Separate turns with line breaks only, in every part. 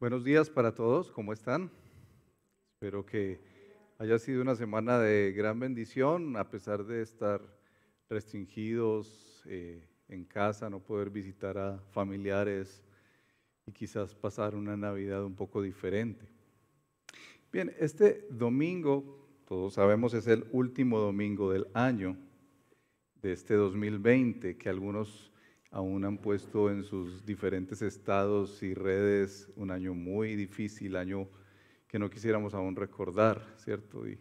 Buenos días para todos, ¿cómo están? Espero que haya sido una semana de gran bendición, a pesar de estar restringidos eh, en casa, no poder visitar a familiares y quizás pasar una Navidad un poco diferente. Bien, este domingo, todos sabemos, es el último domingo del año de este 2020, que algunos aún han puesto en sus diferentes estados y redes un año muy difícil, año que no quisiéramos aún recordar, ¿cierto? Y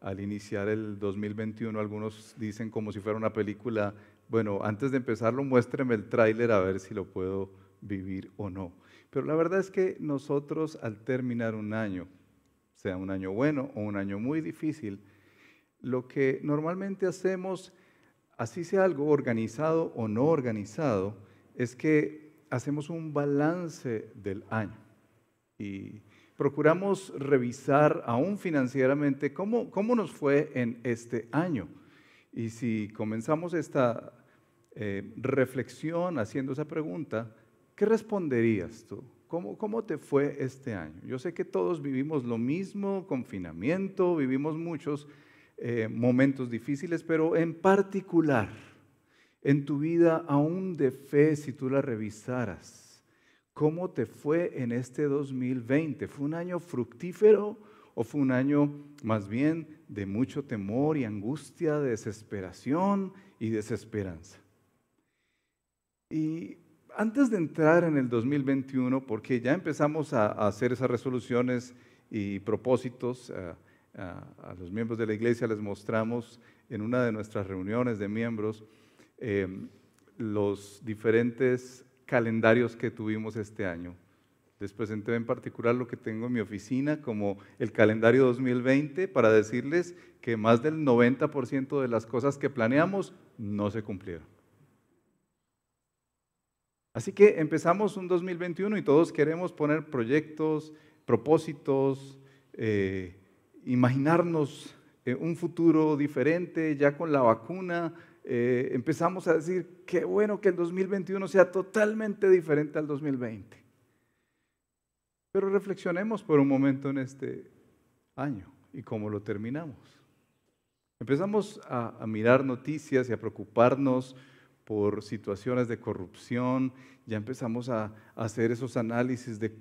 al iniciar el 2021 algunos dicen como si fuera una película, bueno, antes de empezarlo muéstreme el tráiler a ver si lo puedo vivir o no. Pero la verdad es que nosotros al terminar un año, sea un año bueno o un año muy difícil, lo que normalmente hacemos así sea algo organizado o no organizado, es que hacemos un balance del año y procuramos revisar aún financieramente cómo, cómo nos fue en este año. Y si comenzamos esta eh, reflexión haciendo esa pregunta, ¿qué responderías tú? ¿Cómo, ¿Cómo te fue este año? Yo sé que todos vivimos lo mismo, confinamiento, vivimos muchos, eh, momentos difíciles, pero en particular en tu vida aún de fe, si tú la revisaras, ¿cómo te fue en este 2020? ¿Fue un año fructífero o fue un año más bien de mucho temor y angustia, de desesperación y desesperanza? Y antes de entrar en el 2021, porque ya empezamos a, hacer esas resoluciones y propósitos, eh, a, los miembros de la iglesia les mostramos en una de nuestras reuniones de miembros eh, los diferentes calendarios que tuvimos este año. Les presenté en particular lo que tengo en mi oficina como el calendario 2020 para decirles que más del 90% de las cosas que planeamos no se cumplieron. Así que empezamos un 2021 y todos queremos poner proyectos, propósitos, eh, imaginarnos eh, un futuro diferente, ya con la vacuna, eh, empezamos a decir, qué bueno que el 2021 sea totalmente diferente al 2020. Pero reflexionemos por un momento en este año y cómo lo terminamos. Empezamos a, mirar noticias y a preocuparnos por situaciones de corrupción, ya empezamos a hacer esos análisis de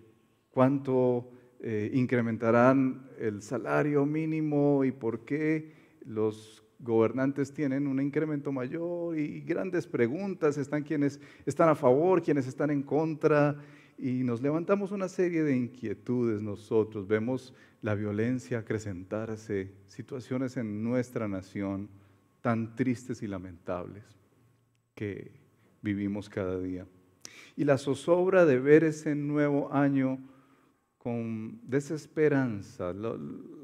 cuánto eh, incrementarán el salario mínimo y por qué los gobernantes tienen un incremento mayor y grandes preguntas, están quienes están a favor, quienes están en contra y nos levantamos una serie de inquietudes nosotros, vemos la violencia acrecentarse, situaciones en nuestra nación tan tristes y lamentables que vivimos cada día. Y la zozobra de ver ese nuevo año con desesperanza,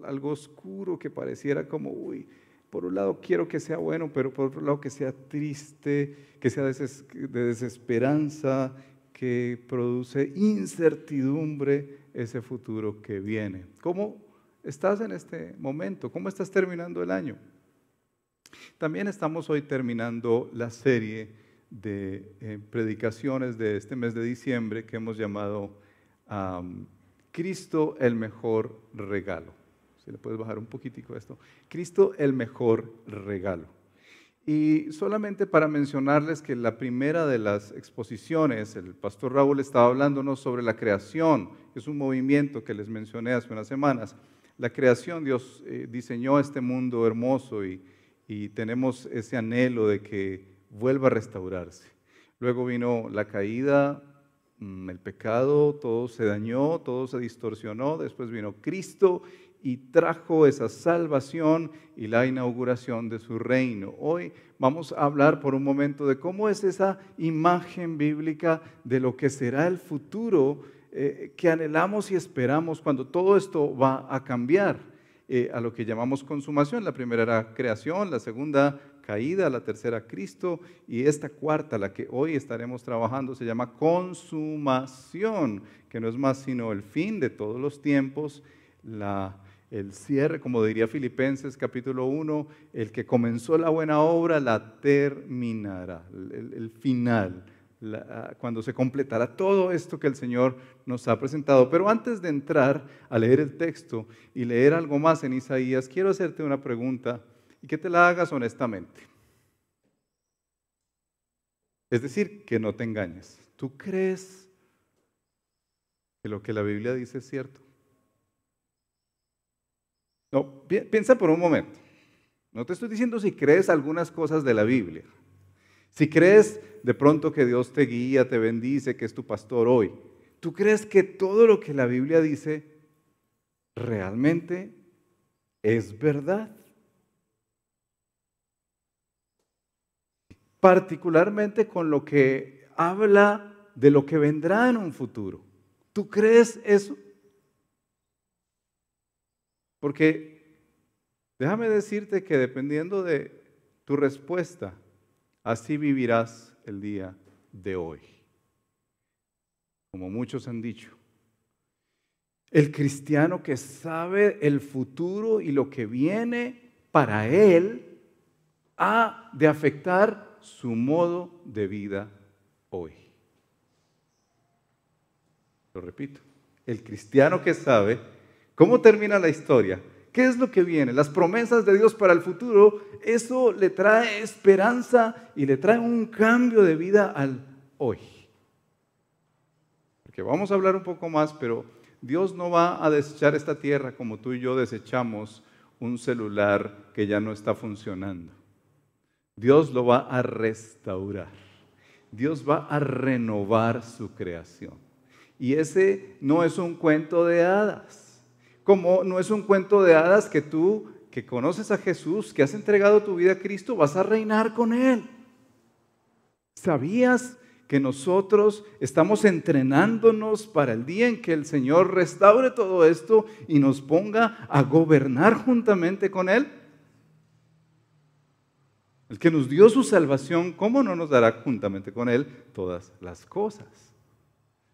algo oscuro que pareciera como, uy, por un lado quiero que sea bueno, pero por otro lado que sea triste, que sea de desesperanza, que produce incertidumbre ese futuro que viene. ¿Cómo estás en este momento? ¿Cómo estás terminando el año? También estamos hoy terminando la serie de eh, predicaciones de este mes de diciembre que hemos llamado Cristo el mejor regalo. Si le puedes bajar un poquitico esto. Cristo el mejor regalo. Y solamente para mencionarles que la primera de las exposiciones, el pastor Raúl estaba hablándonos sobre la creación, es un movimiento que les mencioné hace unas semanas. La creación, Dios eh, diseñó este mundo hermoso y, y tenemos ese anhelo de que vuelva a restaurarse. Luego vino la caída, el pecado, todo se dañó, todo se distorsionó, después vino Cristo y trajo esa salvación y la inauguración de su reino. Hoy vamos a hablar por un momento de cómo es esa imagen bíblica de lo que será el futuro eh, que anhelamos y esperamos cuando todo esto va a cambiar eh, a lo que llamamos consumación. La primera era creación, la segunda caída, la tercera Cristo y esta cuarta, la que hoy estaremos trabajando, se llama consumación, que no es más sino el fin de todos los tiempos, la, el cierre, como diría Filipenses capítulo 1, el que comenzó la buena obra la terminará, el, el final cuando se completará todo esto que el Señor nos ha presentado. Pero antes de entrar a leer el texto y leer algo más en Isaías, quiero hacerte una pregunta y que te la hagas honestamente. Es decir, que no te engañes. ¿Tú crees que lo que la Biblia dice es cierto? No, piensa por un momento. No te estoy diciendo si crees algunas cosas de la Biblia. Si crees de pronto que Dios te guía, te bendice, que es tu pastor hoy, ¿tú crees que todo lo que la Biblia dice realmente es verdad? Particularmente con lo que habla de lo que vendrá en un futuro. ¿Tú crees eso? Porque déjame decirte que dependiendo de tu respuesta, así vivirás el día de hoy. Como muchos han dicho, el cristiano que sabe el futuro y lo que viene para él ha de afectar su modo de vida hoy. Lo repito, el cristiano que sabe cómo termina la historia ¿Qué es lo que viene? Las promesas de Dios para el futuro, eso le trae esperanza y le trae un cambio de vida al hoy. Porque vamos a hablar un poco más, pero Dios no va a desechar esta tierra como tú y yo desechamos un celular que ya no está funcionando. Dios lo va a restaurar. Dios va a renovar su creación. Y ese no es un cuento de hadas como no es un cuento de hadas que tú, que conoces a Jesús, que has entregado tu vida a Cristo, vas a reinar con Él. ¿Sabías que nosotros estamos entrenándonos para el día en que el Señor restaure todo esto y nos ponga a gobernar juntamente con Él? El que nos dio su salvación, ¿cómo no nos dará juntamente con Él todas las cosas?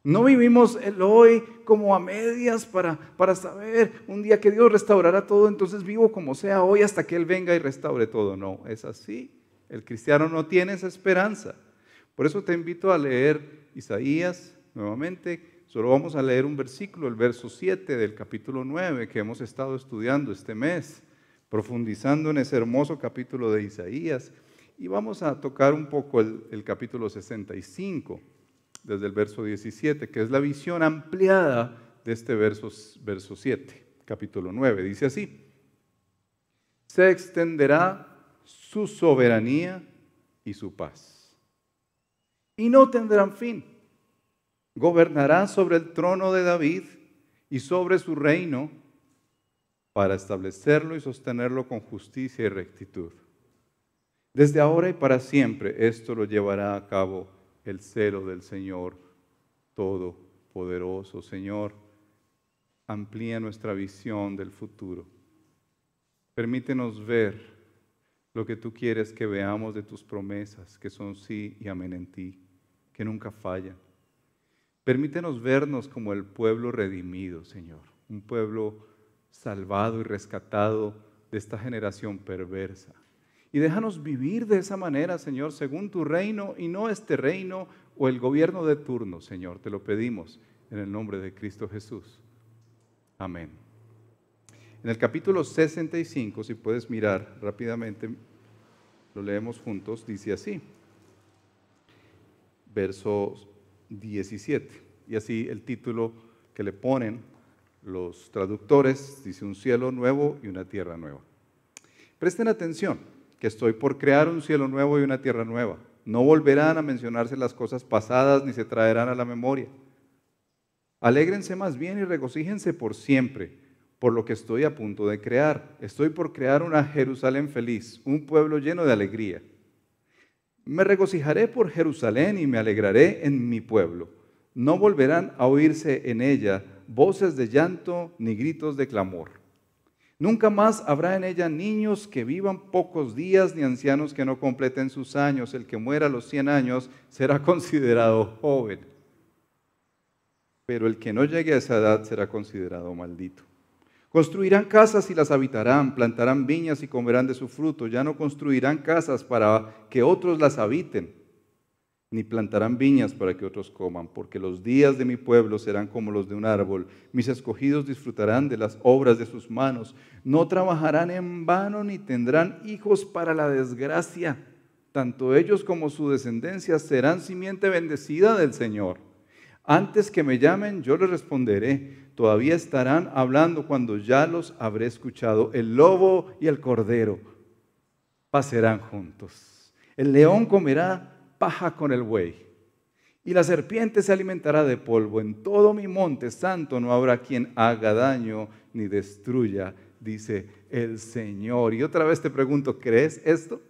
No vivimos el hoy como a medias para, para saber un día que Dios restaurará todo, entonces vivo como sea hoy hasta que Él venga y restaure todo. No, es así. El cristiano no tiene esa esperanza. Por eso te invito a leer Isaías nuevamente. Solo vamos a leer un versículo, el verso 7 del capítulo 9 que hemos estado estudiando este mes, profundizando en ese hermoso capítulo de Isaías. Y vamos a tocar un poco el, capítulo 65 desde el verso 17, que es la visión ampliada de este verso, verso 7, capítulo 9. Dice así, se extenderá su soberanía y su paz. Y no tendrán fin. Gobernará sobre el trono de David y sobre su reino para establecerlo y sostenerlo con justicia y rectitud. Desde ahora y para siempre esto lo llevará a cabo el celo del Señor Todopoderoso. Señor, amplía nuestra visión del futuro. Permítenos ver lo que tú quieres que veamos de tus promesas, que son sí y amén en ti, que nunca fallan. Permítenos vernos como el pueblo redimido, Señor, un pueblo salvado y rescatado de esta generación perversa. Y déjanos vivir de esa manera, Señor, según tu reino y no este reino o el gobierno de turno, Señor. Te lo pedimos en el nombre de Cristo Jesús. Amén. En el capítulo 65, si puedes mirar rápidamente, lo leemos juntos, dice así, verso 17. Y así el título que le ponen los traductores dice un cielo nuevo y una tierra nueva. Presten atención que estoy por crear un cielo nuevo y una tierra nueva. No volverán a mencionarse las cosas pasadas ni se traerán a la memoria. Alégrense más bien y regocíjense por siempre por lo que estoy a punto de crear. Estoy por crear una Jerusalén feliz, un pueblo lleno de alegría. Me regocijaré por Jerusalén y me alegraré en mi pueblo. No volverán a oírse en ella voces de llanto ni gritos de clamor. Nunca más habrá en ella niños que vivan pocos días ni ancianos que no completen sus años. El que muera a los 100 años será considerado joven. Pero el que no llegue a esa edad será considerado maldito. Construirán casas y las habitarán, plantarán viñas y comerán de su fruto. Ya no construirán casas para que otros las habiten, ni plantarán viñas para que otros coman, porque los días de mi pueblo serán como los de un árbol. Mis escogidos disfrutarán de las obras de sus manos. No trabajarán en vano ni tendrán hijos para la desgracia. Tanto ellos como su descendencia serán simiente bendecida del Señor. Antes que me llamen, yo les responderé. Todavía estarán hablando cuando ya los habré escuchado. El lobo y el cordero pasarán juntos. El león comerá con el buey. Y la serpiente se alimentará de polvo. En todo mi monte santo no habrá quien haga daño ni destruya, dice el Señor. Y otra vez te pregunto, ¿crees esto?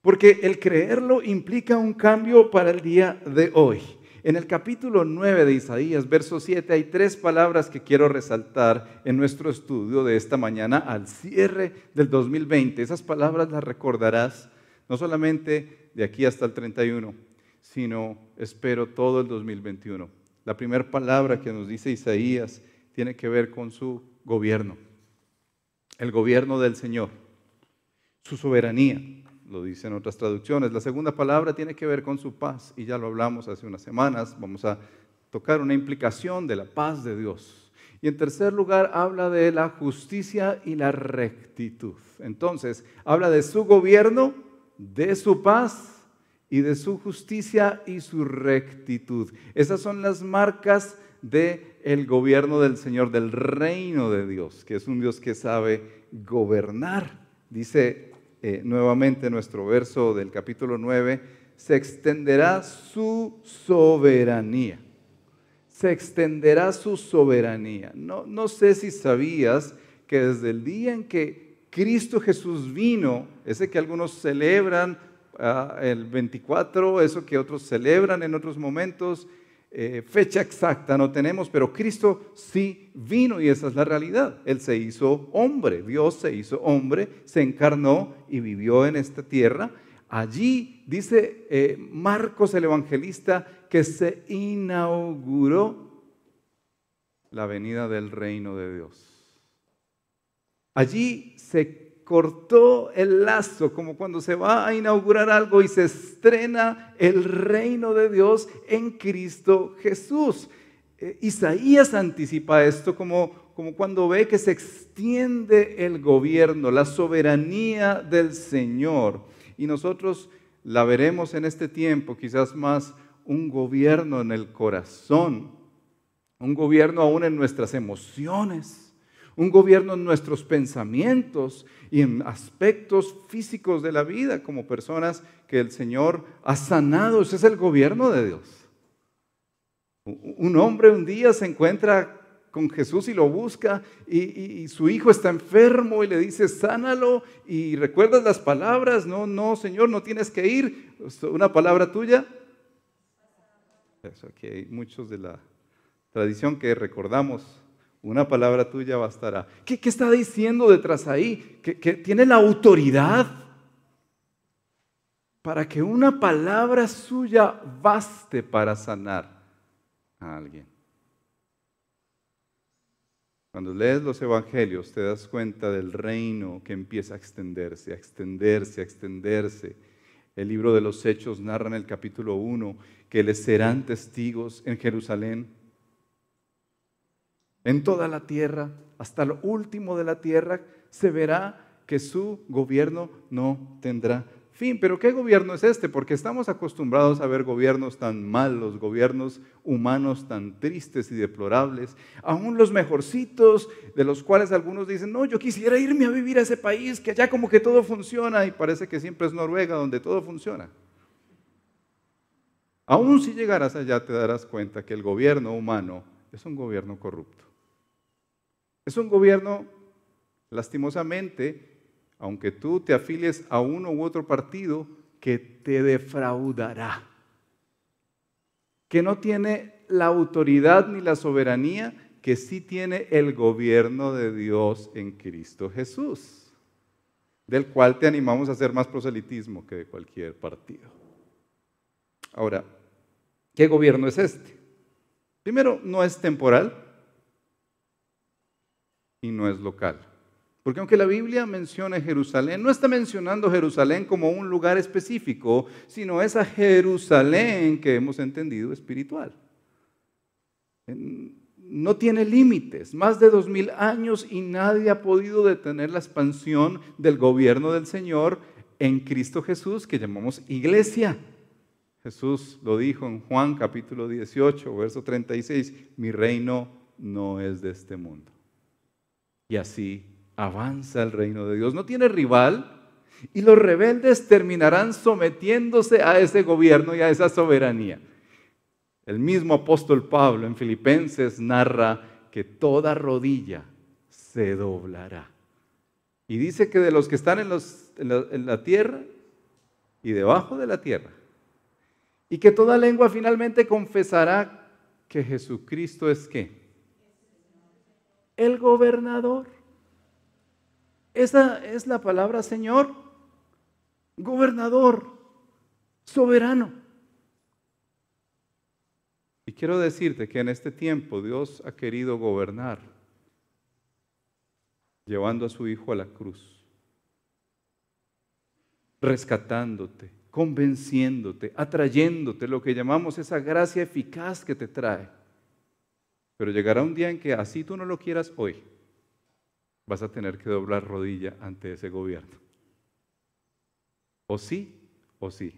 Porque el creerlo implica un cambio para el día de hoy. En el capítulo 9 de Isaías, verso 7, hay tres palabras que quiero resaltar en nuestro estudio de esta mañana al cierre del 2020. Esas palabras las recordarás no solamente de aquí hasta el 31, sino espero todo el 2021. La primera palabra que nos dice Isaías tiene que ver con su gobierno, el gobierno del Señor, su soberanía, lo dicen otras traducciones. La segunda palabra tiene que ver con su paz, y ya lo hablamos hace unas semanas, vamos a tocar una implicación de la paz de Dios. Y en tercer lugar, habla de la justicia y la rectitud. Entonces, habla de su gobierno, de su paz y de su justicia y su rectitud. Esas son las marcas del el gobierno del Señor, del reino de Dios, que es un Dios que sabe gobernar. Dice eh, nuevamente nuestro verso del capítulo 9, se extenderá su soberanía. Se extenderá su soberanía. No, no sé si sabías que desde el día en que Cristo Jesús vino, ese que algunos celebran ah, el 24, eso que otros celebran en otros momentos, eh, fecha exacta no tenemos, pero Cristo sí vino y esa es la realidad. Él se hizo hombre, Dios se hizo hombre, se encarnó y vivió en esta tierra. Allí dice eh, Marcos el evangelista que se inauguró la venida del reino de Dios. Allí se cortó el lazo, como cuando se va a inaugurar algo y se estrena el reino de Dios en Cristo Jesús. Eh, Isaías anticipa esto como, como cuando ve que se extiende el gobierno, la soberanía del Señor. Y nosotros la veremos en este tiempo, quizás más un gobierno en el corazón, un gobierno aún en nuestras emociones un gobierno en nuestros pensamientos y en aspectos físicos de la vida como personas que el Señor ha sanado. Ese es el gobierno de Dios. Un hombre un día se encuentra con Jesús y lo busca y, su hijo está enfermo y le dice, sánalo y recuerdas las palabras, no, no, Señor, no tienes que ir, una palabra tuya. Eso, aquí hay muchos de la tradición que recordamos una palabra tuya bastará. ¿Qué, está diciendo detrás ahí? Que, que tiene la autoridad para que una palabra suya baste para sanar a alguien. Cuando lees los evangelios te das cuenta del reino que empieza a extenderse, a extenderse, a extenderse. El libro de los Hechos narra en el capítulo 1 que les serán testigos en Jerusalén, en toda la tierra, hasta lo último de la tierra, se verá que su gobierno no tendrá fin. Pero ¿qué gobierno es este? Porque estamos acostumbrados a ver gobiernos tan malos, gobiernos humanos tan tristes y deplorables, aún los mejorcitos, de los cuales algunos dicen, no, yo quisiera irme a vivir a ese país, que allá como que todo funciona, y parece que siempre es Noruega donde todo funciona. Aún si llegaras allá te darás cuenta que el gobierno humano es un gobierno corrupto. Es un gobierno, lastimosamente, aunque tú te afilies a uno u otro partido, que te defraudará, que no tiene la autoridad ni la soberanía que sí tiene el gobierno de Dios en Cristo Jesús, del cual te animamos a hacer más proselitismo que de cualquier partido. Ahora, ¿qué gobierno es este? Primero, no es temporal, y no es local. Porque aunque la Biblia menciona Jerusalén, no está mencionando Jerusalén como un lugar específico, sino esa Jerusalén que hemos entendido espiritual. No tiene límites, más de dos mil años y nadie ha podido detener la expansión del gobierno del Señor en Cristo Jesús, que llamamos iglesia. Jesús lo dijo en Juan capítulo 18, verso 36, mi reino no es de este mundo. Y así avanza el reino de Dios. No tiene rival y los rebeldes terminarán sometiéndose a ese gobierno y a esa soberanía. El mismo apóstol Pablo en Filipenses narra que toda rodilla se doblará. Y dice que de los que están en, en la tierra y debajo de la tierra, y que toda lengua finalmente confesará que Jesucristo es qué? El gobernador. Esa es la palabra Señor, gobernador, soberano. Y quiero decirte que en este tiempo Dios ha querido gobernar, llevando a su Hijo a la cruz, rescatándote, convenciéndote, atrayéndote, lo que llamamos esa gracia eficaz que te trae. Pero llegará un día en que así tú no lo quieras hoy, vas a tener que doblar rodilla ante ese gobierno. O sí, o sí.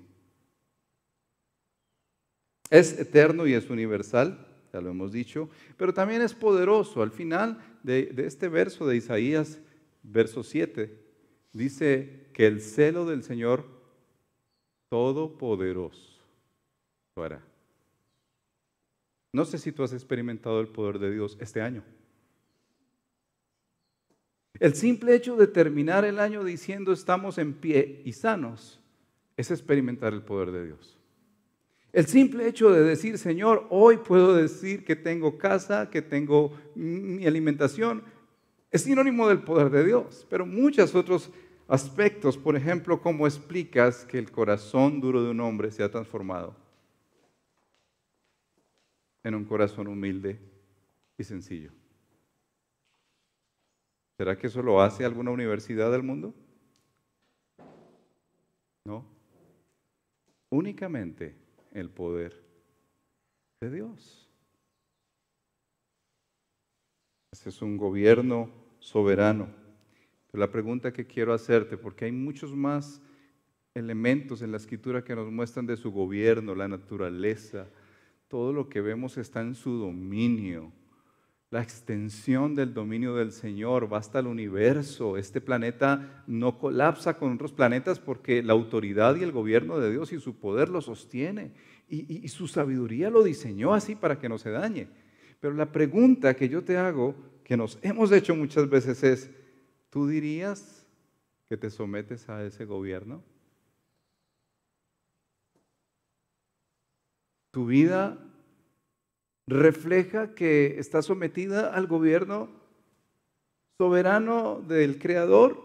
Es eterno y es universal, ya lo hemos dicho, pero también es poderoso. Al final de, este verso de Isaías, verso 7, dice que el celo del Señor Todopoderoso lo hará. No sé si tú has experimentado el poder de Dios este año. El simple hecho de terminar el año diciendo estamos en pie y sanos es experimentar el poder de Dios. El simple hecho de decir, Señor, hoy puedo decir que tengo casa, que tengo mi alimentación, es sinónimo del poder de Dios. Pero muchos otros aspectos, por ejemplo, ¿cómo explicas que el corazón duro de un hombre se ha transformado en un corazón humilde y sencillo? ¿Será que eso lo hace alguna universidad del mundo? No. Únicamente el poder de Dios. Ese es un gobierno soberano. Pero la pregunta que quiero hacerte, porque hay muchos más elementos en la escritura que nos muestran de su gobierno, la naturaleza, todo lo que vemos está en su dominio la extensión del dominio del Señor va hasta el universo. Este planeta no colapsa con otros planetas porque la autoridad y el gobierno de Dios y su poder lo sostiene. Y, su sabiduría lo diseñó así para que no se dañe. Pero la pregunta que yo te hago, que nos hemos hecho muchas veces es, ¿tú dirías que te sometes a ese gobierno? ¿Tu vida refleja que está sometida al gobierno soberano del Creador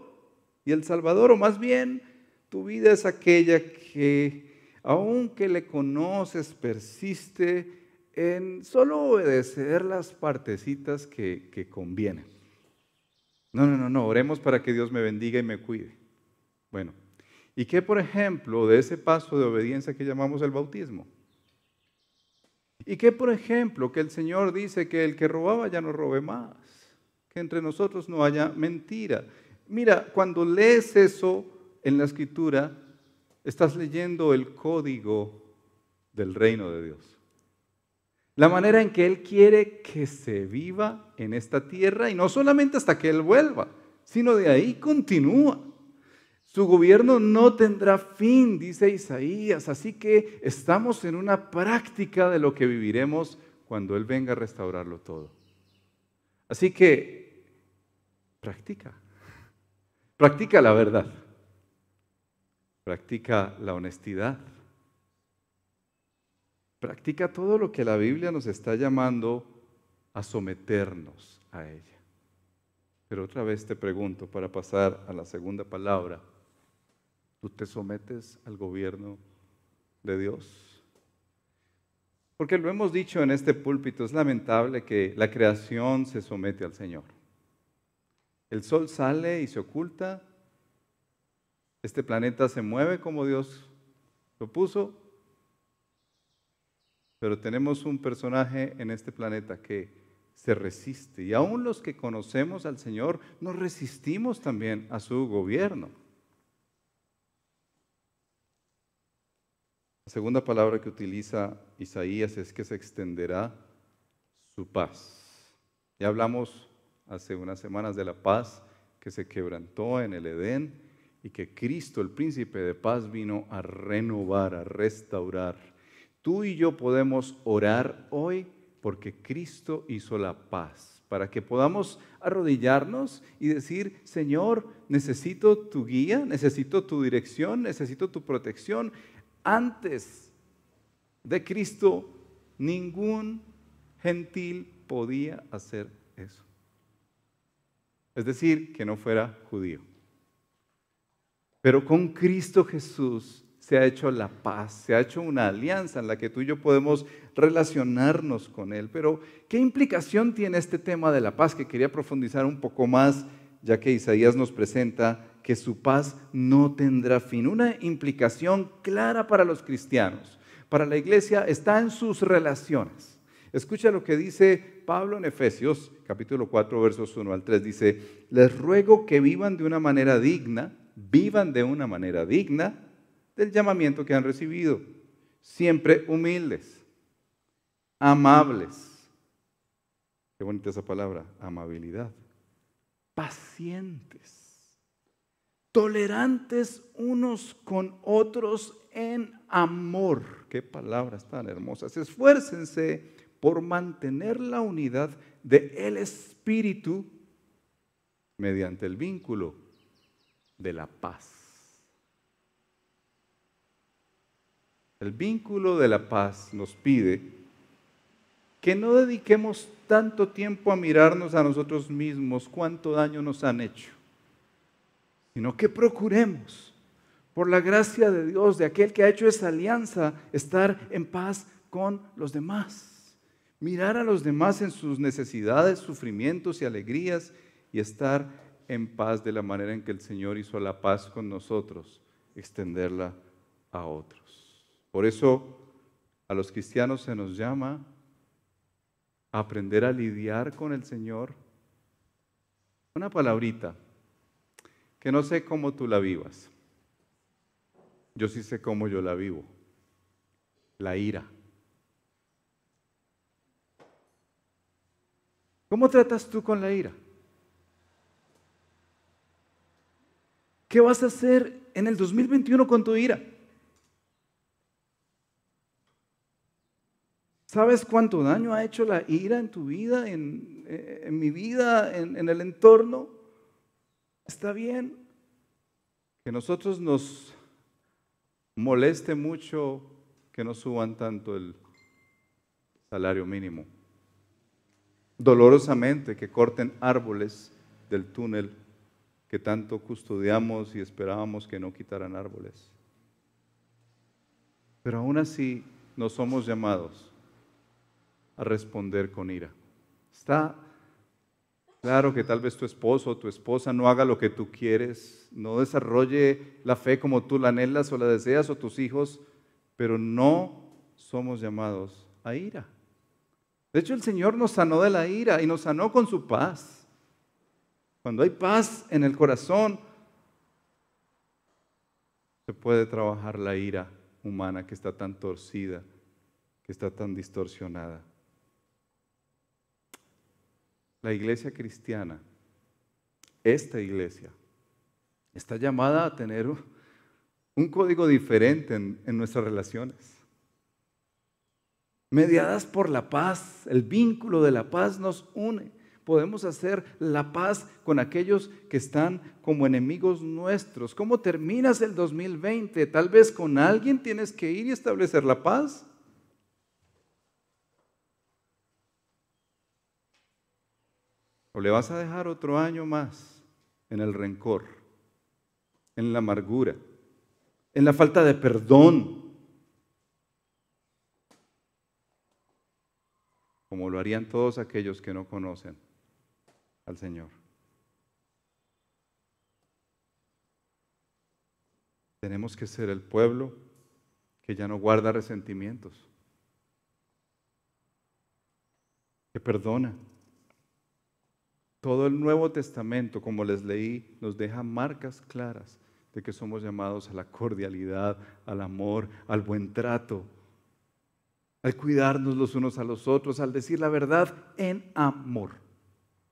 y el Salvador, o más bien tu vida es aquella que, aunque le conoces, persiste en solo obedecer las partecitas que, que convienen. No, no, no, no, oremos para que Dios me bendiga y me cuide. Bueno, ¿y qué, por ejemplo, de ese paso de obediencia que llamamos el bautismo? Y que, por ejemplo, que el Señor dice que el que robaba ya no robe más, que entre nosotros no haya mentira. Mira, cuando lees eso en la escritura, estás leyendo el código del reino de Dios. La manera en que Él quiere que se viva en esta tierra y no solamente hasta que Él vuelva, sino de ahí continúa. Su gobierno no tendrá fin, dice Isaías, así que estamos en una práctica de lo que viviremos cuando Él venga a restaurarlo todo. Así que practica, practica la verdad, practica la honestidad, practica todo lo que la Biblia nos está llamando a someternos a ella. Pero otra vez te pregunto, para pasar a la segunda palabra, ¿Tú te sometes al gobierno de Dios? Porque lo hemos dicho en este púlpito, es lamentable que la creación se somete al Señor. El sol sale y se oculta. Este planeta se mueve como Dios lo puso. Pero tenemos un personaje en este planeta que se resiste. Y aún los que conocemos al Señor nos resistimos también a su gobierno. La segunda palabra que utiliza Isaías es que se extenderá su paz. Ya hablamos hace unas semanas de la paz que se quebrantó en el Edén y que Cristo, el príncipe de paz, vino a renovar, a restaurar. Tú y yo podemos orar hoy porque Cristo hizo la paz, para que podamos arrodillarnos y decir, Señor, necesito tu guía, necesito tu dirección, necesito tu protección. Antes de Cristo, ningún gentil podía hacer eso. Es decir, que no fuera judío. Pero con Cristo Jesús se ha hecho la paz, se ha hecho una alianza en la que tú y yo podemos relacionarnos con Él. Pero, ¿qué implicación tiene este tema de la paz que quería profundizar un poco más, ya que Isaías nos presenta que su paz no tendrá fin. Una implicación clara para los cristianos, para la iglesia, está en sus relaciones. Escucha lo que dice Pablo en Efesios, capítulo 4, versos 1 al 3. Dice, les ruego que vivan de una manera digna, vivan de una manera digna del llamamiento que han recibido, siempre humildes, amables. Qué bonita esa palabra, amabilidad. Pacientes tolerantes unos con otros en amor. Qué palabras tan hermosas. Esfuércense por mantener la unidad del el Espíritu mediante el vínculo de la paz. El vínculo de la paz nos pide que no dediquemos tanto tiempo a mirarnos a nosotros mismos, cuánto daño nos han hecho sino que procuremos, por la gracia de Dios, de aquel que ha hecho esa alianza, estar en paz con los demás. Mirar a los demás en sus necesidades, sufrimientos y alegrías y estar en paz de la manera en que el Señor hizo la paz con nosotros, extenderla a otros. Por eso a los cristianos se nos llama aprender a lidiar con el Señor. Una palabrita, que no sé cómo tú la vivas. Yo sí sé cómo yo la vivo. La ira. ¿Cómo tratas tú con la ira? ¿Qué vas a hacer en el 2021 con tu ira? ¿Sabes cuánto daño ha hecho la ira en tu vida, en, eh, mi vida, en, en el entorno? Está bien que nosotros nos moleste mucho que no suban tanto el salario mínimo. Dolorosamente que corten árboles del túnel que tanto custodiamos y esperábamos que no quitaran árboles. Pero aún así no somos llamados a responder con ira. Está Claro que tal vez tu esposo o tu esposa no haga lo que tú quieres, no desarrolle la fe como tú la anhelas o la deseas o tus hijos, pero no somos llamados a ira. De hecho, el Señor nos sanó de la ira y nos sanó con su paz. Cuando hay paz en el corazón, se puede trabajar la ira humana que está tan torcida, que está tan distorsionada. La iglesia cristiana, esta iglesia, está llamada a tener un código diferente en, nuestras relaciones. Mediadas por la paz, el vínculo de la paz nos une. Podemos hacer la paz con aquellos que están como enemigos nuestros. ¿Cómo terminas el 2020? Tal vez con alguien tienes que ir y establecer la paz. ¿O le vas a dejar otro año más en el rencor, en la amargura, en la falta de perdón? Como lo harían todos aquellos que no conocen al Señor. Tenemos que ser el pueblo que ya no guarda resentimientos, que perdona, todo el Nuevo Testamento, como les leí, nos deja marcas claras de que somos llamados a la cordialidad, al amor, al buen trato, al cuidarnos los unos a los otros, al decir la verdad en amor.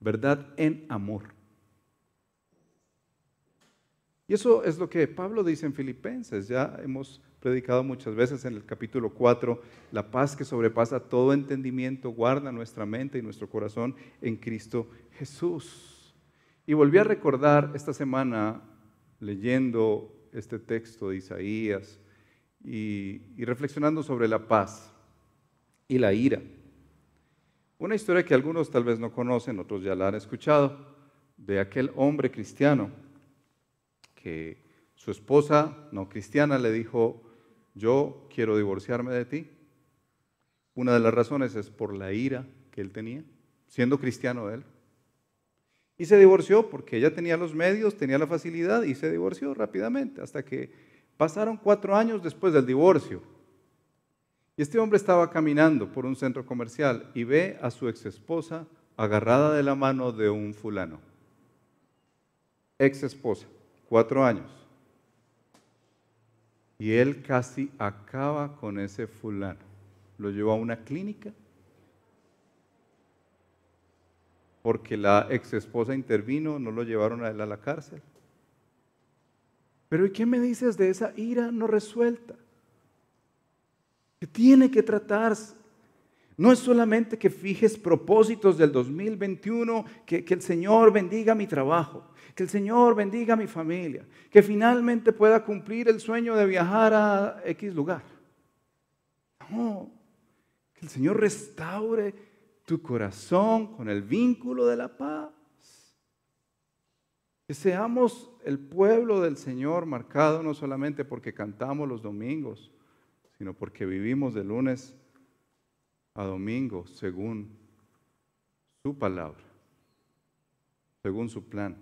Verdad en amor. Y eso es lo que Pablo dice en Filipenses. Ya hemos predicado muchas veces en el capítulo 4, la paz que sobrepasa todo entendimiento guarda nuestra mente y nuestro corazón en Cristo Jesús. Y volví a recordar esta semana leyendo este texto de Isaías y, y reflexionando sobre la paz y la ira. Una historia que algunos tal vez no conocen, otros ya la han escuchado, de aquel hombre cristiano que su esposa no cristiana le dijo, yo quiero divorciarme de ti. Una de las razones es por la ira que él tenía, siendo cristiano él. Y se divorció porque ella tenía los medios, tenía la facilidad y se divorció rápidamente, hasta que pasaron cuatro años después del divorcio. Y este hombre estaba caminando por un centro comercial y ve a su ex esposa agarrada de la mano de un fulano. Ex esposa, cuatro años. Y él casi acaba con ese fulano. Lo llevó a una clínica porque la ex esposa intervino, no lo llevaron a él a la cárcel. Pero ¿y qué me dices de esa ira no resuelta? que tiene que tratarse. No es solamente que fijes propósitos del 2021, que, que, el Señor bendiga mi trabajo, que el Señor bendiga mi familia, que finalmente pueda cumplir el sueño de viajar a X lugar. No, que el Señor restaure tu corazón con el vínculo de la paz. Que seamos el pueblo del Señor marcado no solamente porque cantamos los domingos, sino porque vivimos de lunes a domingo según su palabra, según su plan,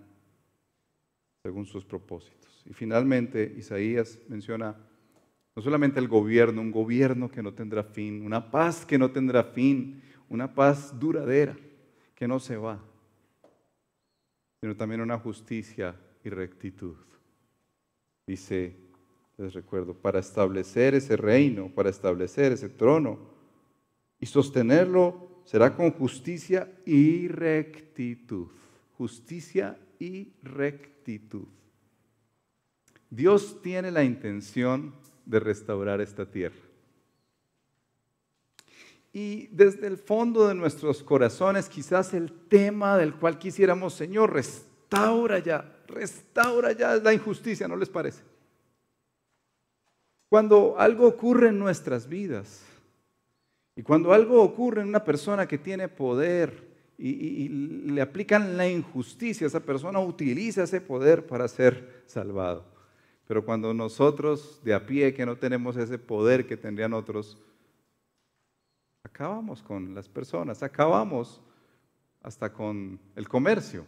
según sus propósitos. Y finalmente Isaías menciona no solamente el gobierno, un gobierno que no tendrá fin, una paz que no tendrá fin, una paz duradera que no se va, sino también una justicia y rectitud. Dice les recuerdo, para establecer ese reino, para establecer ese trono y sostenerlo será con justicia y rectitud. Justicia y rectitud. Dios tiene la intención de restaurar esta tierra. Y desde el fondo de nuestros corazones, quizás el tema del cual quisiéramos, Señor, restaura ya, restaura ya la injusticia, ¿no les parece? Cuando algo ocurre en nuestras vidas y cuando algo ocurre en una persona que tiene poder y, le aplican la injusticia, esa persona utiliza ese poder para ser salvado. Pero cuando nosotros de a pie que no tenemos ese poder que tendrían otros, acabamos con las personas, acabamos hasta con el comercio.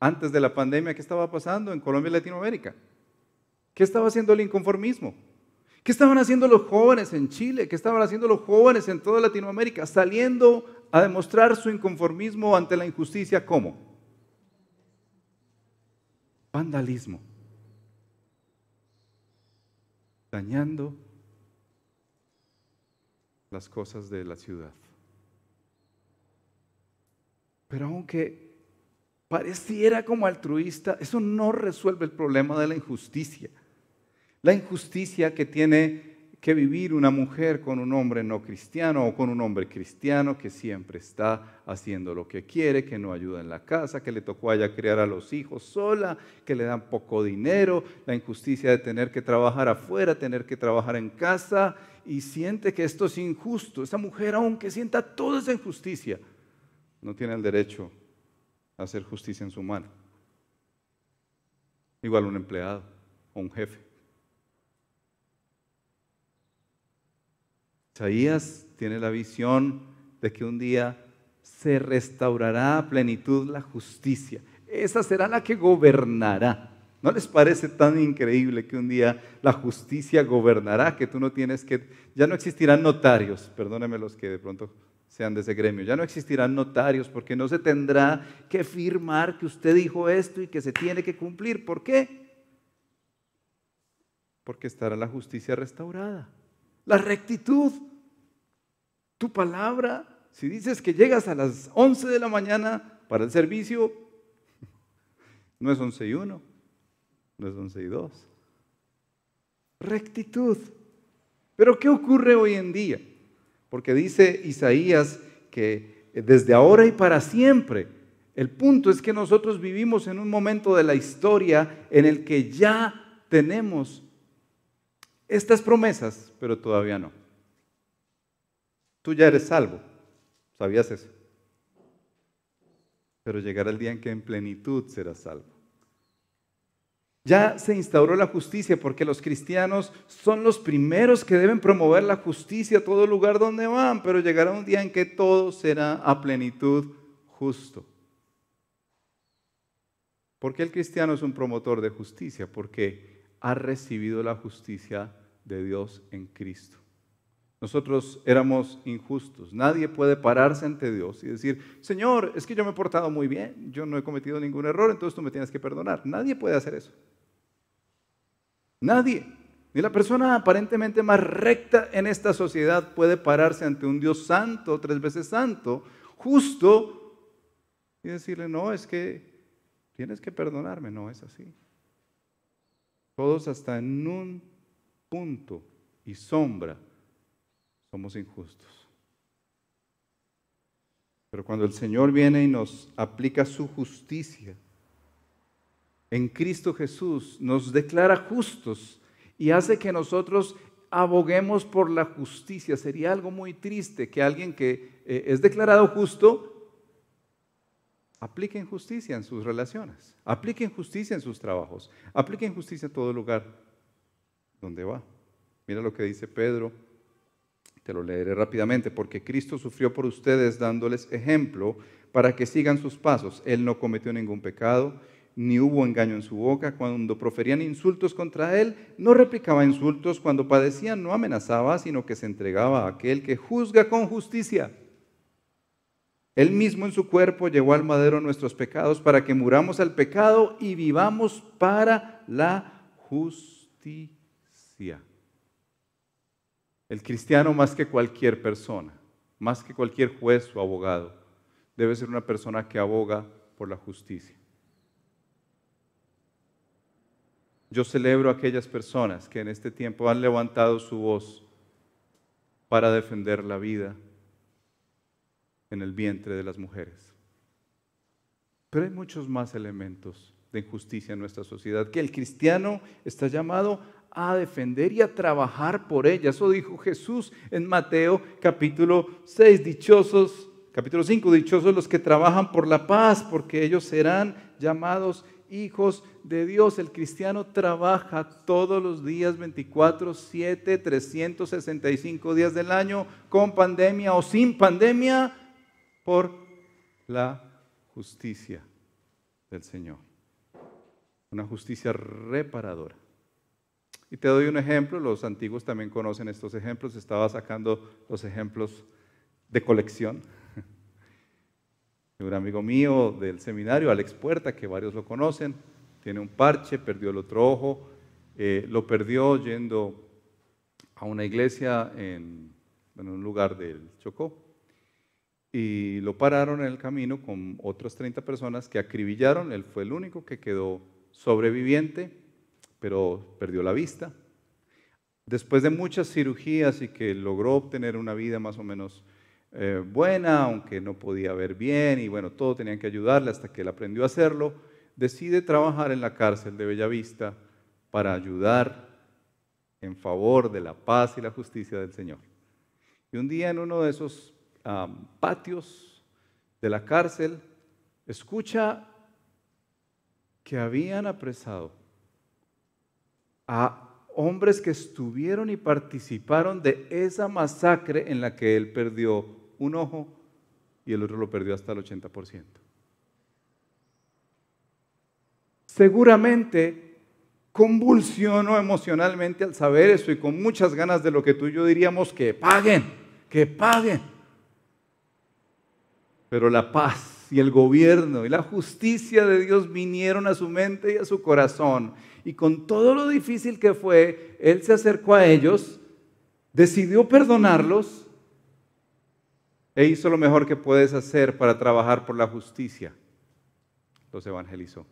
Antes de la pandemia, ¿qué estaba pasando en Colombia y Latinoamérica? ¿Qué estaba haciendo el inconformismo? ¿Qué estaban haciendo los jóvenes en Chile? ¿Qué estaban haciendo los jóvenes en toda Latinoamérica? Saliendo a demostrar su inconformismo ante la injusticia. ¿Cómo? Vandalismo. Dañando las cosas de la ciudad. Pero aunque pareciera como altruista, eso no resuelve el problema de la injusticia. La injusticia que tiene que vivir una mujer con un hombre no cristiano o con un hombre cristiano que siempre está haciendo lo que quiere, que no ayuda en la casa, que le tocó allá criar a los hijos sola, que le dan poco dinero, la injusticia de tener que trabajar afuera, tener que trabajar en casa y siente que esto es injusto. Esa mujer, aunque sienta toda esa injusticia, no tiene el derecho a hacer justicia en su mano. Igual un empleado o un jefe. Isaías tiene la visión de que un día se restaurará a plenitud la justicia. Esa será la que gobernará. ¿No les parece tan increíble que un día la justicia gobernará, que tú no tienes que, ya no existirán notarios, perdónenme los que de pronto sean de ese gremio, ya no existirán notarios porque no se tendrá que firmar que usted dijo esto y que se tiene que cumplir. ¿Por qué? Porque estará la justicia restaurada, la rectitud. Tu palabra, si dices que llegas a las 11 de la mañana para el servicio, no es 11 y 1 no es 11 y 2. Rectitud. Pero ¿qué ocurre hoy en día? Porque dice Isaías que desde ahora y para siempre, el punto es que nosotros vivimos en un momento de la historia en el que ya tenemos estas promesas, pero todavía no. Tú ya eres salvo, ¿sabías eso? Pero llegará el día en que en plenitud serás salvo. Ya se instauró la justicia porque los cristianos son los primeros que deben promover la justicia a todo lugar donde van, pero llegará un día en que todo será a plenitud justo. ¿Por qué el cristiano es un promotor de justicia? Porque ha recibido la justicia de Dios en Cristo. Nosotros éramos injustos. Nadie puede pararse ante Dios y decir, Señor, es que yo me he portado muy bien, yo no he cometido ningún error, entonces tú me tienes que perdonar. Nadie puede hacer eso. Nadie, ni la persona aparentemente más recta en esta sociedad puede pararse ante un Dios santo, tres veces santo, justo, y decirle, no, es que tienes que perdonarme. No es así. Todos hasta en un punto y sombra somos injustos. Pero cuando el Señor viene y nos aplica su justicia, en Cristo Jesús nos declara justos y hace que nosotros aboguemos por la justicia. Sería algo muy triste que alguien que eh, es declarado justo aplique justicia en sus relaciones, aplique justicia en sus trabajos, aplique justicia en todo lugar donde va. Mira lo que dice Pedro, te lo leeré rápidamente, porque Cristo sufrió por ustedes dándoles ejemplo para que sigan sus pasos. Él no cometió ningún pecado ni hubo engaño en su boca. Cuando proferían insultos contra él, no replicaba insultos. Cuando padecían, no amenazaba, sino que se entregaba a aquel que juzga con justicia. Él mismo en su cuerpo llevó al madero nuestros pecados para que muramos al pecado y vivamos para la justicia. El cristiano más que cualquier persona, más que cualquier juez o abogado, debe ser una persona que aboga por la justicia. Yo celebro a aquellas personas que en este tiempo han levantado su voz para defender la vida en el vientre de las mujeres. Pero hay muchos más elementos de injusticia en nuestra sociedad que el cristiano está llamado a defender y a trabajar por ella. Eso dijo Jesús en Mateo capítulo 6, dichosos, capítulo 5, dichosos los que trabajan por la paz, porque ellos serán llamados hijos de Dios. El cristiano trabaja todos los días 24, 7, 365 días del año, con pandemia o sin pandemia, por la justicia del Señor. Una justicia reparadora. Y te doy un ejemplo, los antiguos también conocen estos ejemplos, estaba sacando los ejemplos de colección un amigo mío del seminario, Alex Puerta, que varios lo conocen, tiene un parche, perdió el otro ojo, eh, lo perdió yendo a una iglesia en, un lugar del Chocó. Y lo pararon en el camino con otras 30 personas que acribillaron. Él fue el único que quedó sobreviviente, pero perdió la vista. Después de muchas cirugías y que logró obtener una vida más o menos eh, buena, aunque no podía ver bien y bueno, todo tenían que ayudarle hasta que él aprendió a hacerlo, decide trabajar en la cárcel de Bellavista para ayudar en favor de la paz y la justicia del Señor. Y un día en uno de esos patios de la cárcel, escucha que habían apresado a hombres que estuvieron y participaron de esa masacre en la que él perdió un ojo y el otro lo perdió hasta el 80%. Seguramente convulsiono emocionalmente al saber eso y con muchas ganas de lo que tú y yo diríamos que paguen, que paguen. Pero la paz y el gobierno y la justicia de Dios vinieron a su mente y a su corazón. Y con todo lo difícil que fue, Él se acercó a ellos, decidió perdonarlos e hizo lo mejor que puedes hacer para trabajar por la justicia. Los evangelizó.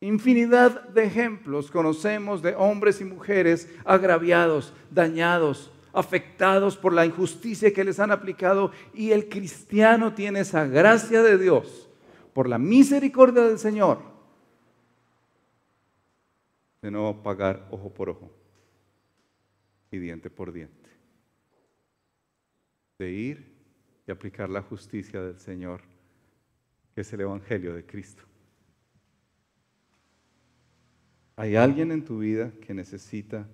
Infinidad de ejemplos conocemos de hombres y mujeres agraviados, dañados, afectados por la injusticia que les han aplicado y el cristiano tiene esa gracia de Dios por la misericordia del Señor de no pagar ojo por ojo y diente por diente, de ir y aplicar la justicia del Señor, que es el Evangelio de Cristo. ¿Hay alguien en tu vida que necesita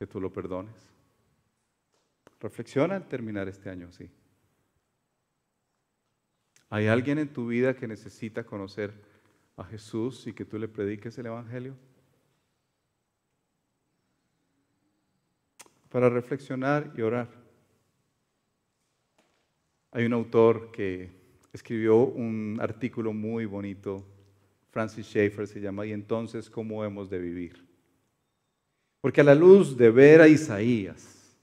que tú lo perdones. Reflexiona al terminar este año así. ¿Hay alguien en tu vida que necesita conocer a Jesús y que tú le prediques el Evangelio? Para reflexionar y orar. Hay un autor que escribió un artículo muy bonito, Francis Schaeffer se llama, y entonces, ¿cómo hemos de vivir? Porque a la luz de ver a Isaías,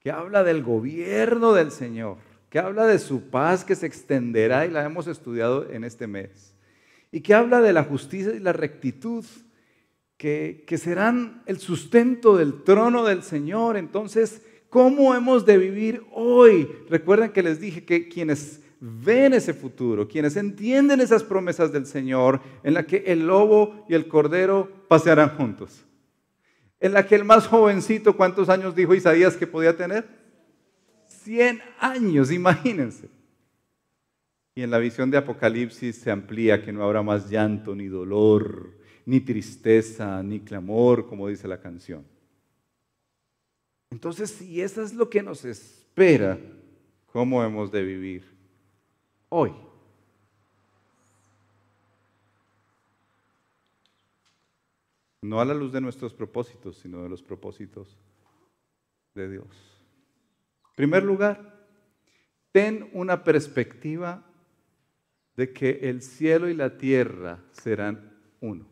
que habla del gobierno del Señor, que habla de su paz que se extenderá y la hemos estudiado en este mes, y que habla de la justicia y la rectitud que, que serán el sustento del trono del Señor, entonces, ¿cómo hemos de vivir hoy? Recuerden que les dije que quienes ven ese futuro, quienes entienden esas promesas del Señor, en la que el lobo y el cordero pasearán juntos en la que el más jovencito, ¿cuántos años dijo Isaías que podía tener? 100 años, imagínense. Y en la visión de Apocalipsis se amplía que no habrá más llanto, ni dolor, ni tristeza, ni clamor, como dice la canción. Entonces, si eso es lo que nos espera, ¿cómo hemos de vivir hoy? No a la luz de nuestros propósitos, sino de los propósitos de Dios. En primer lugar, ten una perspectiva de que el cielo y la tierra serán uno.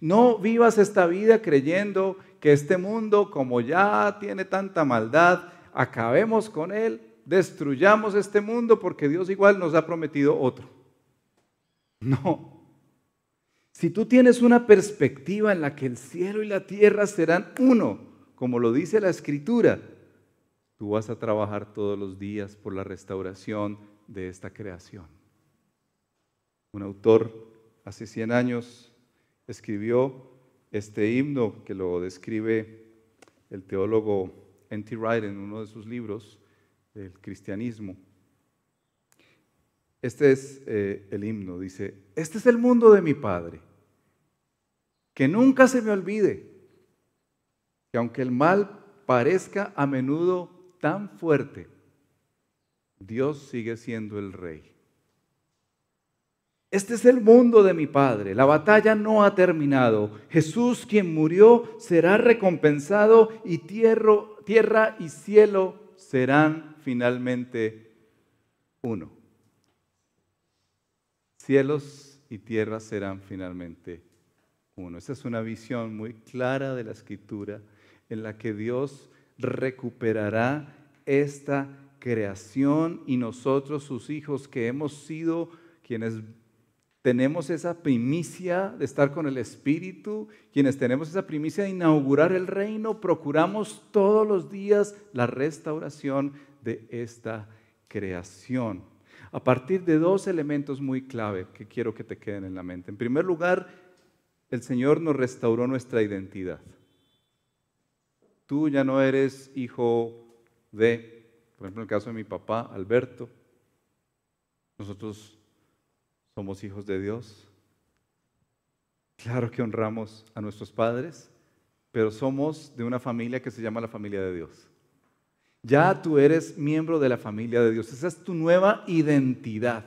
No vivas esta vida creyendo que este mundo, como ya tiene tanta maldad, acabemos con él, destruyamos este mundo porque Dios igual nos ha prometido otro. No, si tú tienes una perspectiva en la que el cielo y la tierra serán uno, como lo dice la escritura, tú vas a trabajar todos los días por la restauración de esta creación. Un autor hace 100 años escribió este himno que lo describe el teólogo N.T. Wright en uno de sus libros, El cristianismo. Este es eh, el himno, dice, este es el mundo de mi Padre. Que nunca se me olvide que aunque el mal parezca a menudo tan fuerte, Dios sigue siendo el rey. Este es el mundo de mi Padre. La batalla no ha terminado. Jesús, quien murió, será recompensado y tierra y cielo serán finalmente uno cielos y tierra serán finalmente uno. Esa es una visión muy clara de la escritura en la que Dios recuperará esta creación y nosotros, sus hijos, que hemos sido quienes tenemos esa primicia de estar con el Espíritu, quienes tenemos esa primicia de inaugurar el reino, procuramos todos los días la restauración de esta creación a partir de dos elementos muy clave que quiero que te queden en la mente. En primer lugar, el Señor nos restauró nuestra identidad. Tú ya no eres hijo de, por ejemplo, en el caso de mi papá, Alberto. Nosotros somos hijos de Dios. Claro que honramos a nuestros padres, pero somos de una familia que se llama la familia de Dios. Ya tú eres miembro de la familia de Dios. Esa es tu nueva identidad.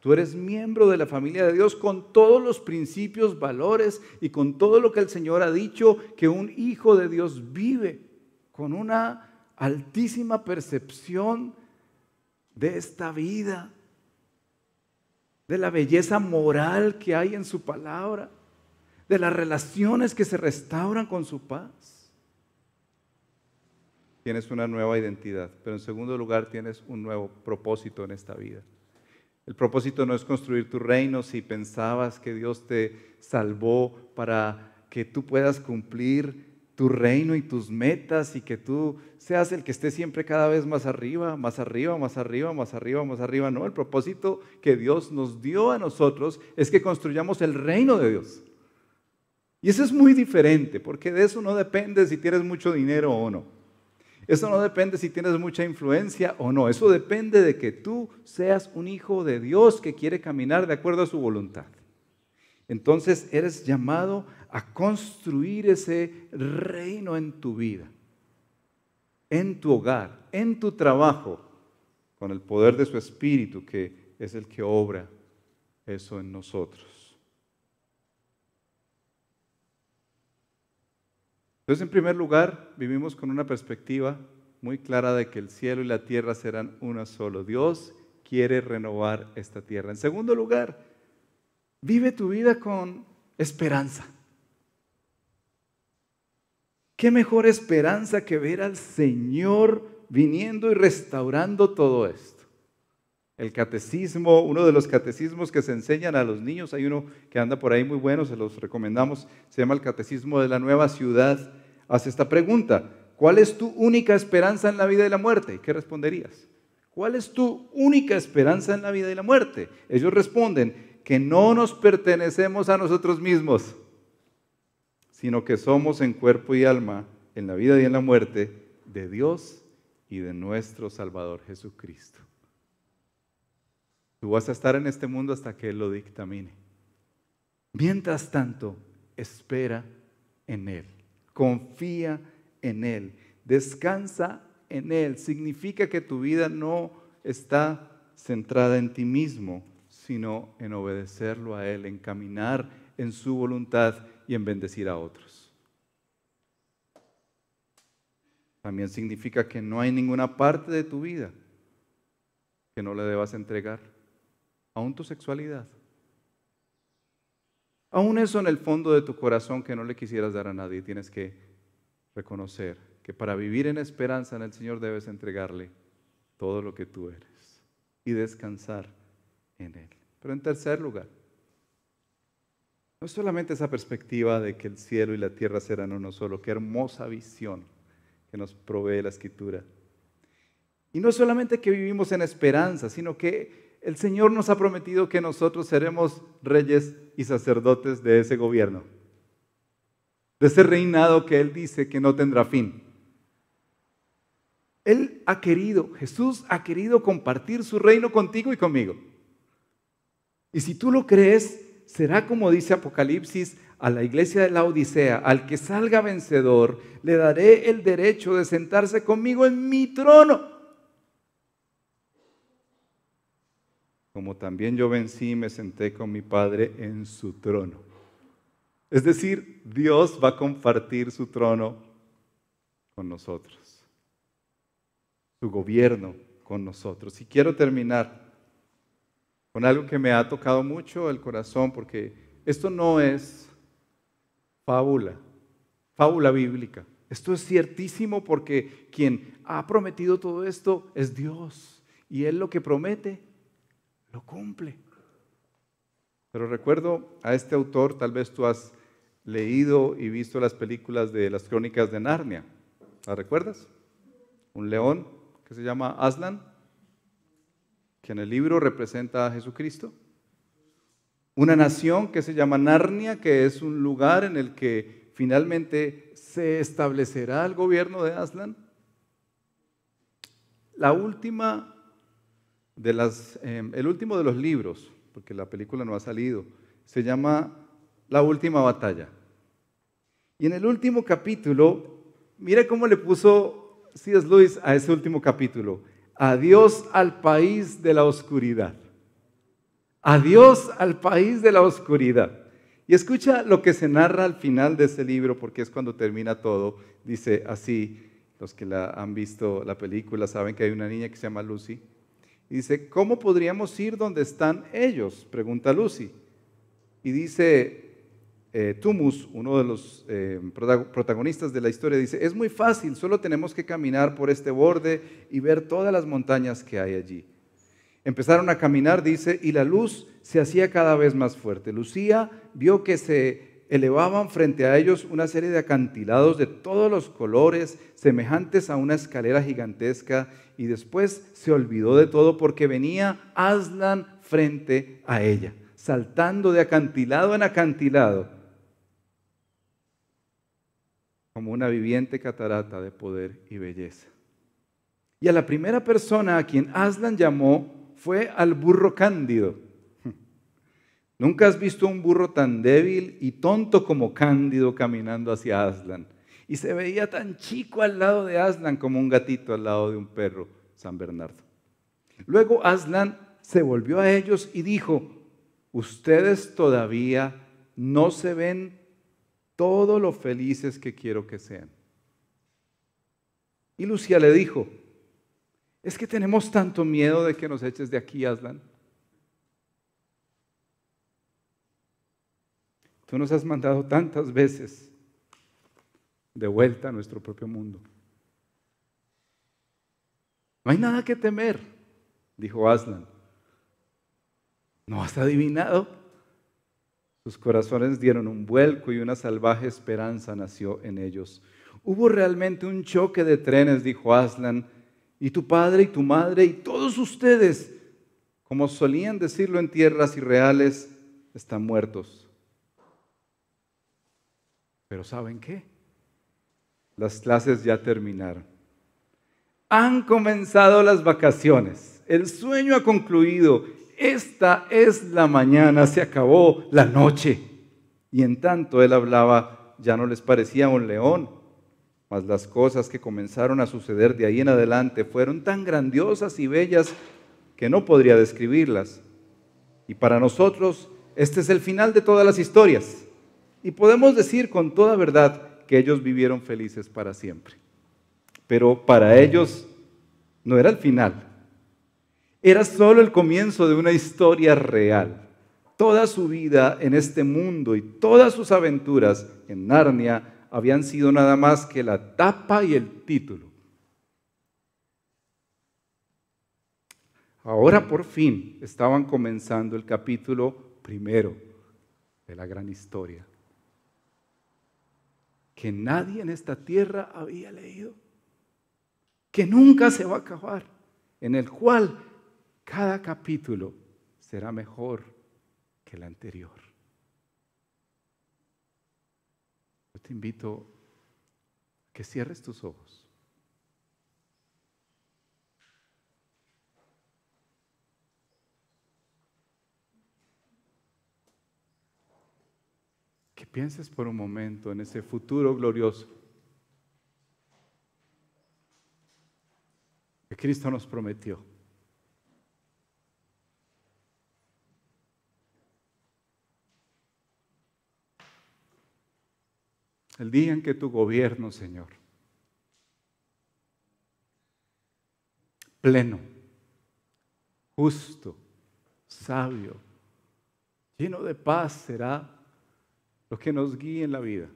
Tú eres miembro de la familia de Dios con todos los principios, valores y con todo lo que el Señor ha dicho que un hijo de Dios vive, con una altísima percepción de esta vida, de la belleza moral que hay en su palabra, de las relaciones que se restauran con su paz. Tienes una nueva identidad, pero en segundo lugar tienes un nuevo propósito en esta vida. El propósito no es construir tu reino si pensabas que Dios te salvó para que tú puedas cumplir tu reino y tus metas y que tú seas el que esté siempre cada vez más arriba, más arriba, más arriba, más arriba, más arriba. No, el propósito que Dios nos dio a nosotros es que construyamos el reino de Dios. Y eso es muy diferente, porque de eso no depende si tienes mucho dinero o no. Eso no depende si tienes mucha influencia o no. Eso depende de que tú seas un hijo de Dios que quiere caminar de acuerdo a su voluntad. Entonces eres llamado a construir ese reino en tu vida, en tu hogar, en tu trabajo, con el poder de su Espíritu que es el que obra eso en nosotros. Entonces, en primer lugar, vivimos con una perspectiva muy clara de que el cielo y la tierra serán uno solo. Dios quiere renovar esta tierra. En segundo lugar, vive tu vida con esperanza. ¿Qué mejor esperanza que ver al Señor viniendo y restaurando todo esto? El catecismo, uno de los catecismos que se enseñan a los niños, hay uno que anda por ahí muy bueno, se los recomendamos, se llama el Catecismo de la Nueva Ciudad, hace esta pregunta, ¿cuál es tu única esperanza en la vida y la muerte? ¿Qué responderías? ¿Cuál es tu única esperanza en la vida y la muerte? Ellos responden que no nos pertenecemos a nosotros mismos, sino que somos en cuerpo y alma, en la vida y en la muerte, de Dios y de nuestro Salvador Jesucristo. Tú vas a estar en este mundo hasta que Él lo dictamine. Mientras tanto, espera en Él, confía en Él, descansa en Él. Significa que tu vida no está centrada en ti mismo, sino en obedecerlo a Él, en caminar en su voluntad y en bendecir a otros. También significa que no hay ninguna parte de tu vida que no le debas entregar aún tu sexualidad, aún eso en el fondo de tu corazón que no le quisieras dar a nadie, tienes que reconocer que para vivir en esperanza en el Señor debes entregarle todo lo que tú eres y descansar en Él. Pero en tercer lugar, no es solamente esa perspectiva de que el cielo y la tierra serán uno solo, qué hermosa visión que nos provee la Escritura. Y no solamente que vivimos en esperanza, sino que el Señor nos ha prometido que nosotros seremos reyes y sacerdotes de ese gobierno, de ese reinado que Él dice que no tendrá fin. Él ha querido, Jesús ha querido compartir su reino contigo y conmigo. Y si tú lo crees, será como dice Apocalipsis a la iglesia de la Odisea, al que salga vencedor, le daré el derecho de sentarse conmigo en mi trono como también yo vencí y me senté con mi Padre en su trono. Es decir, Dios va a compartir su trono con nosotros, su gobierno con nosotros. Y quiero terminar con algo que me ha tocado mucho el corazón, porque esto no es fábula, fábula bíblica. Esto es ciertísimo porque quien ha prometido todo esto es Dios. Y Él lo que promete lo cumple. Pero recuerdo a este autor, tal vez tú has leído y visto las películas de las crónicas de Narnia. ¿La recuerdas? Un león que se llama Aslan, que en el libro representa a Jesucristo. Una nación que se llama Narnia, que es un lugar en el que finalmente se establecerá el gobierno de Aslan. La última em, el último de los libros, porque la película no ha salido, se llama La Última Batalla. Y en el último capítulo, mira cómo le puso C.S. Lewis a ese último capítulo. Adiós al país de la oscuridad. Adiós al país de la oscuridad. Y escucha lo que se narra al final de ese libro, porque es cuando termina todo. Dice así, los que han visto la película saben que hay una niña que se llama Lucy. Dice, ¿cómo podríamos ir donde están ellos? Pregunta Lucy. Y dice eh, Tumus, uno de los eh, protagonistas de la historia, dice, es muy fácil, solo tenemos que caminar por este borde y ver todas las montañas que hay allí. Empezaron a caminar, dice, y la luz se hacía cada vez más fuerte. Lucía vio que se elevaban frente a ellos una serie de acantilados de todos los colores, semejantes a una escalera gigantesca, y después se olvidó de todo porque venía Aslan frente a ella, saltando de acantilado en acantilado, como una viviente catarata de poder y belleza. Y a la primera persona a quien Aslan llamó fue al burro Cándido. Nunca has visto un burro tan débil y tonto como Cándido caminando hacia Aslan. Y se veía tan chico al lado de Aslan como un gatito al lado de un perro, San Bernardo. Luego Aslan se volvió a ellos y dijo, ustedes todavía no se ven todo lo felices que quiero que sean. Y Lucía le dijo, es que tenemos tanto miedo de que nos eches de aquí, Aslan. Tú nos has mandado tantas veces de vuelta a nuestro propio mundo. No hay nada que temer, dijo Aslan. ¿No has adivinado? Sus corazones dieron un vuelco y una salvaje esperanza nació en ellos. Hubo realmente un choque de trenes, dijo Aslan, y tu padre y tu madre y todos ustedes, como solían decirlo en tierras irreales, están muertos. Pero ¿saben qué? Las clases ya terminaron. Han comenzado las vacaciones. El sueño ha concluido. Esta es la mañana, se acabó la noche. Y en tanto él hablaba, ya no les parecía un león, mas las cosas que comenzaron a suceder de ahí en adelante fueron tan grandiosas y bellas que no podría describirlas. Y para nosotros este es el final de todas las historias. Y podemos decir con toda verdad que ellos vivieron felices para siempre. Pero para ellos no era el final. Era solo el comienzo de una historia real. Toda su vida en este mundo y todas sus aventuras en Narnia habían sido nada más que la tapa y el título. Ahora por fin estaban comenzando el capítulo primero de la gran historia, que nadie en esta tierra había leído, que nunca se va a acabar, en el cual cada capítulo será mejor que el anterior. te invito a que cierres tus ojos. Que pienses por un momento en ese futuro glorioso que Cristo nos prometió. El día en que tu gobierno, Señor, pleno, justo, sabio, lleno de paz será lo que nos guíe en la vida.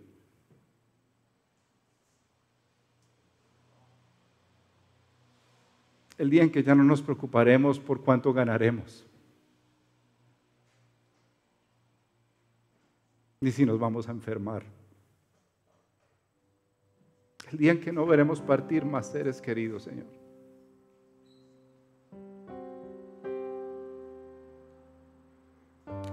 El día en que ya no nos preocuparemos por cuánto ganaremos, ni si nos vamos a enfermar el día en que no veremos partir más seres queridos, Señor.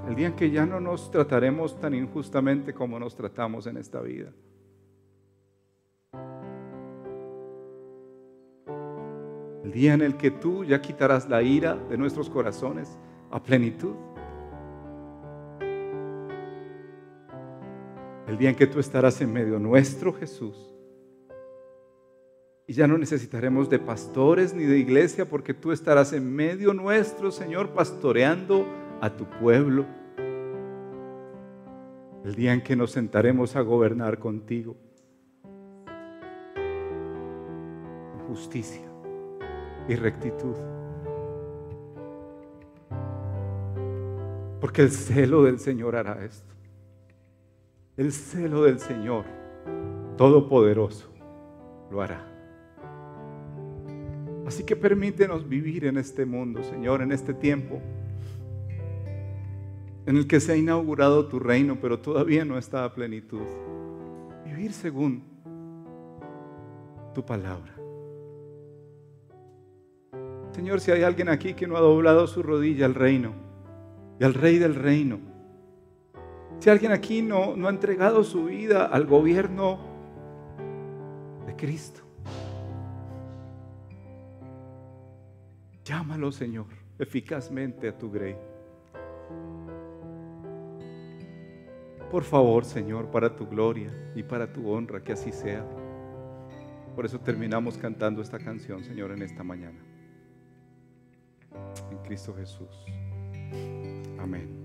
El día en que ya no nos trataremos tan injustamente como nos tratamos en esta vida. El día en el que tú ya quitarás la ira de nuestros corazones a plenitud. El día en que tú estarás en medio nuestro, Jesús y ya no necesitaremos de pastores ni de iglesia porque tú estarás en medio nuestro, Señor, pastoreando a tu pueblo. El día en que nos sentaremos a gobernar contigo. Justicia y rectitud. Porque el celo del Señor hará esto. El celo del Señor Todopoderoso lo hará. Así que permítenos vivir en este mundo, Señor, en este tiempo en el que se ha inaugurado tu reino, pero todavía no está a plenitud. Vivir según tu palabra. Señor, si hay alguien aquí que no ha doblado su rodilla al reino y al rey del reino, si alguien aquí no, no ha entregado su vida al gobierno de Cristo, llámalo, Señor, eficazmente a tu grey. Por favor, Señor, para tu gloria y para tu honra, que así sea. Por eso terminamos cantando esta canción, Señor, en esta mañana. En Cristo Jesús. Amén.